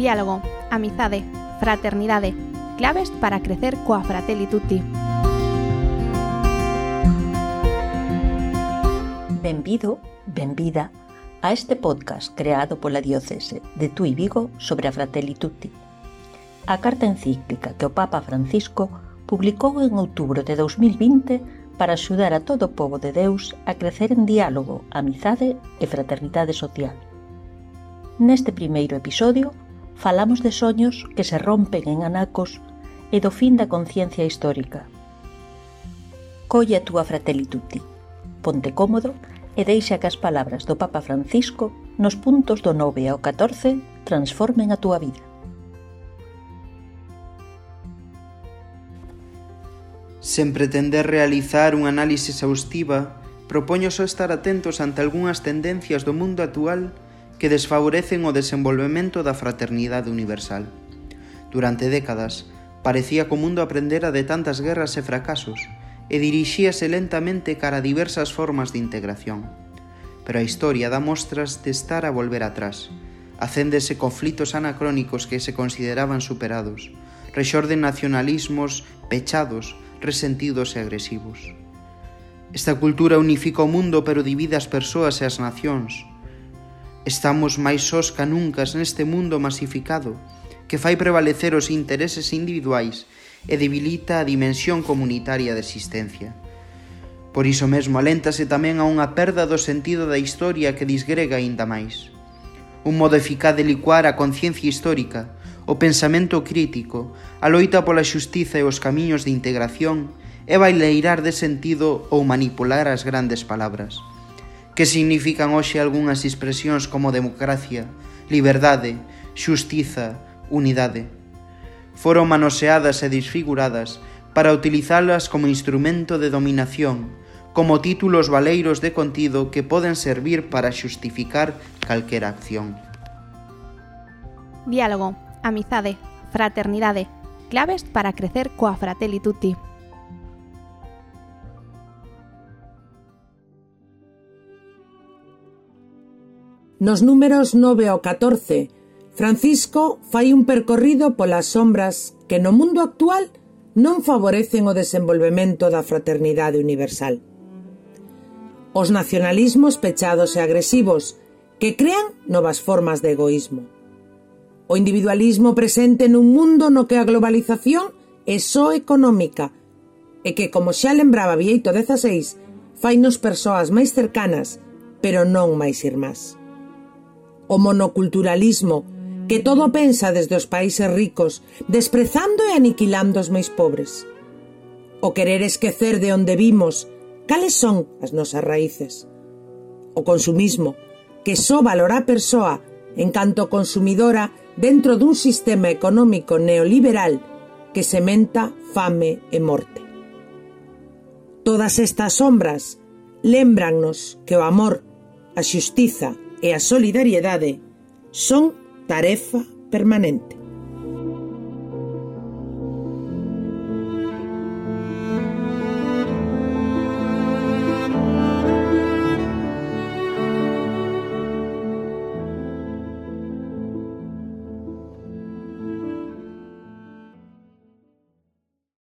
diálogo, amizade, fraternidade, claves para crecer coa Fratelli Tutti. Benvido, benvida a este podcast creado pola Diocese de Tui Vigo sobre a Fratelli Tutti. A carta encíclica que o Papa Francisco publicou en outubro de 2020 para axudar a todo o povo de Deus a crecer en diálogo, amizade e fraternidade social. Neste primeiro episodio falamos de soños que se rompen en anacos e do fin da conciencia histórica. Colle a túa Fratelli Tutti, ponte cómodo e deixa que as palabras do Papa Francisco nos puntos do 9 ao 14 transformen a túa vida. Sen pretender realizar un análise exhaustiva, propoño só estar atentos ante algunhas tendencias do mundo actual que desfavorecen o desenvolvemento da fraternidade universal. Durante décadas, parecía que o mundo aprendera de tantas guerras e fracasos e dirixíase lentamente cara a diversas formas de integración. Pero a historia dá mostras de estar a volver atrás. Acéndese conflitos anacrónicos que se consideraban superados. Rexorden nacionalismos pechados, resentidos e agresivos. Esta cultura unifica o mundo pero divide as persoas e as nacións. Estamos máis sós ca nunca neste mundo masificado, que fai prevalecer os intereses individuais e debilita a dimensión comunitaria da existencia. Por iso mesmo aléntase tamén a unha perda do sentido da historia que disgrega aínda máis. Un modo eficaz de licuar a conciencia histórica, o pensamento crítico, a loita pola xustiza e os camiños de integración é baileirar de sentido ou manipular as grandes palabras que significan hoxe algunhas expresións como democracia, liberdade, xustiza, unidade. Foron manoseadas e desfiguradas para utilizalas como instrumento de dominación, como títulos valeiros de contido que poden servir para xustificar calquera acción. Diálogo, amizade, fraternidade, claves para crecer coa Fratelli Tutti. Nos números 9 ao 14, Francisco fai un percorrido polas sombras que no mundo actual non favorecen o desenvolvemento da fraternidade universal. Os nacionalismos pechados e agresivos que crean novas formas de egoísmo. O individualismo presente nun mundo no que a globalización é só económica e que, como xa lembraba Vieito 16, fainos persoas máis cercanas, pero non máis irmás o monoculturalismo que todo pensa desde os países ricos, desprezando e aniquilando os máis pobres. O querer esquecer de onde vimos, cales son as nosas raíces. O consumismo, que só valora a persoa en canto consumidora dentro dun sistema económico neoliberal que sementa fame e morte. Todas estas sombras lembrannos que o amor, a xustiza e a solidariedade son tarefa permanente.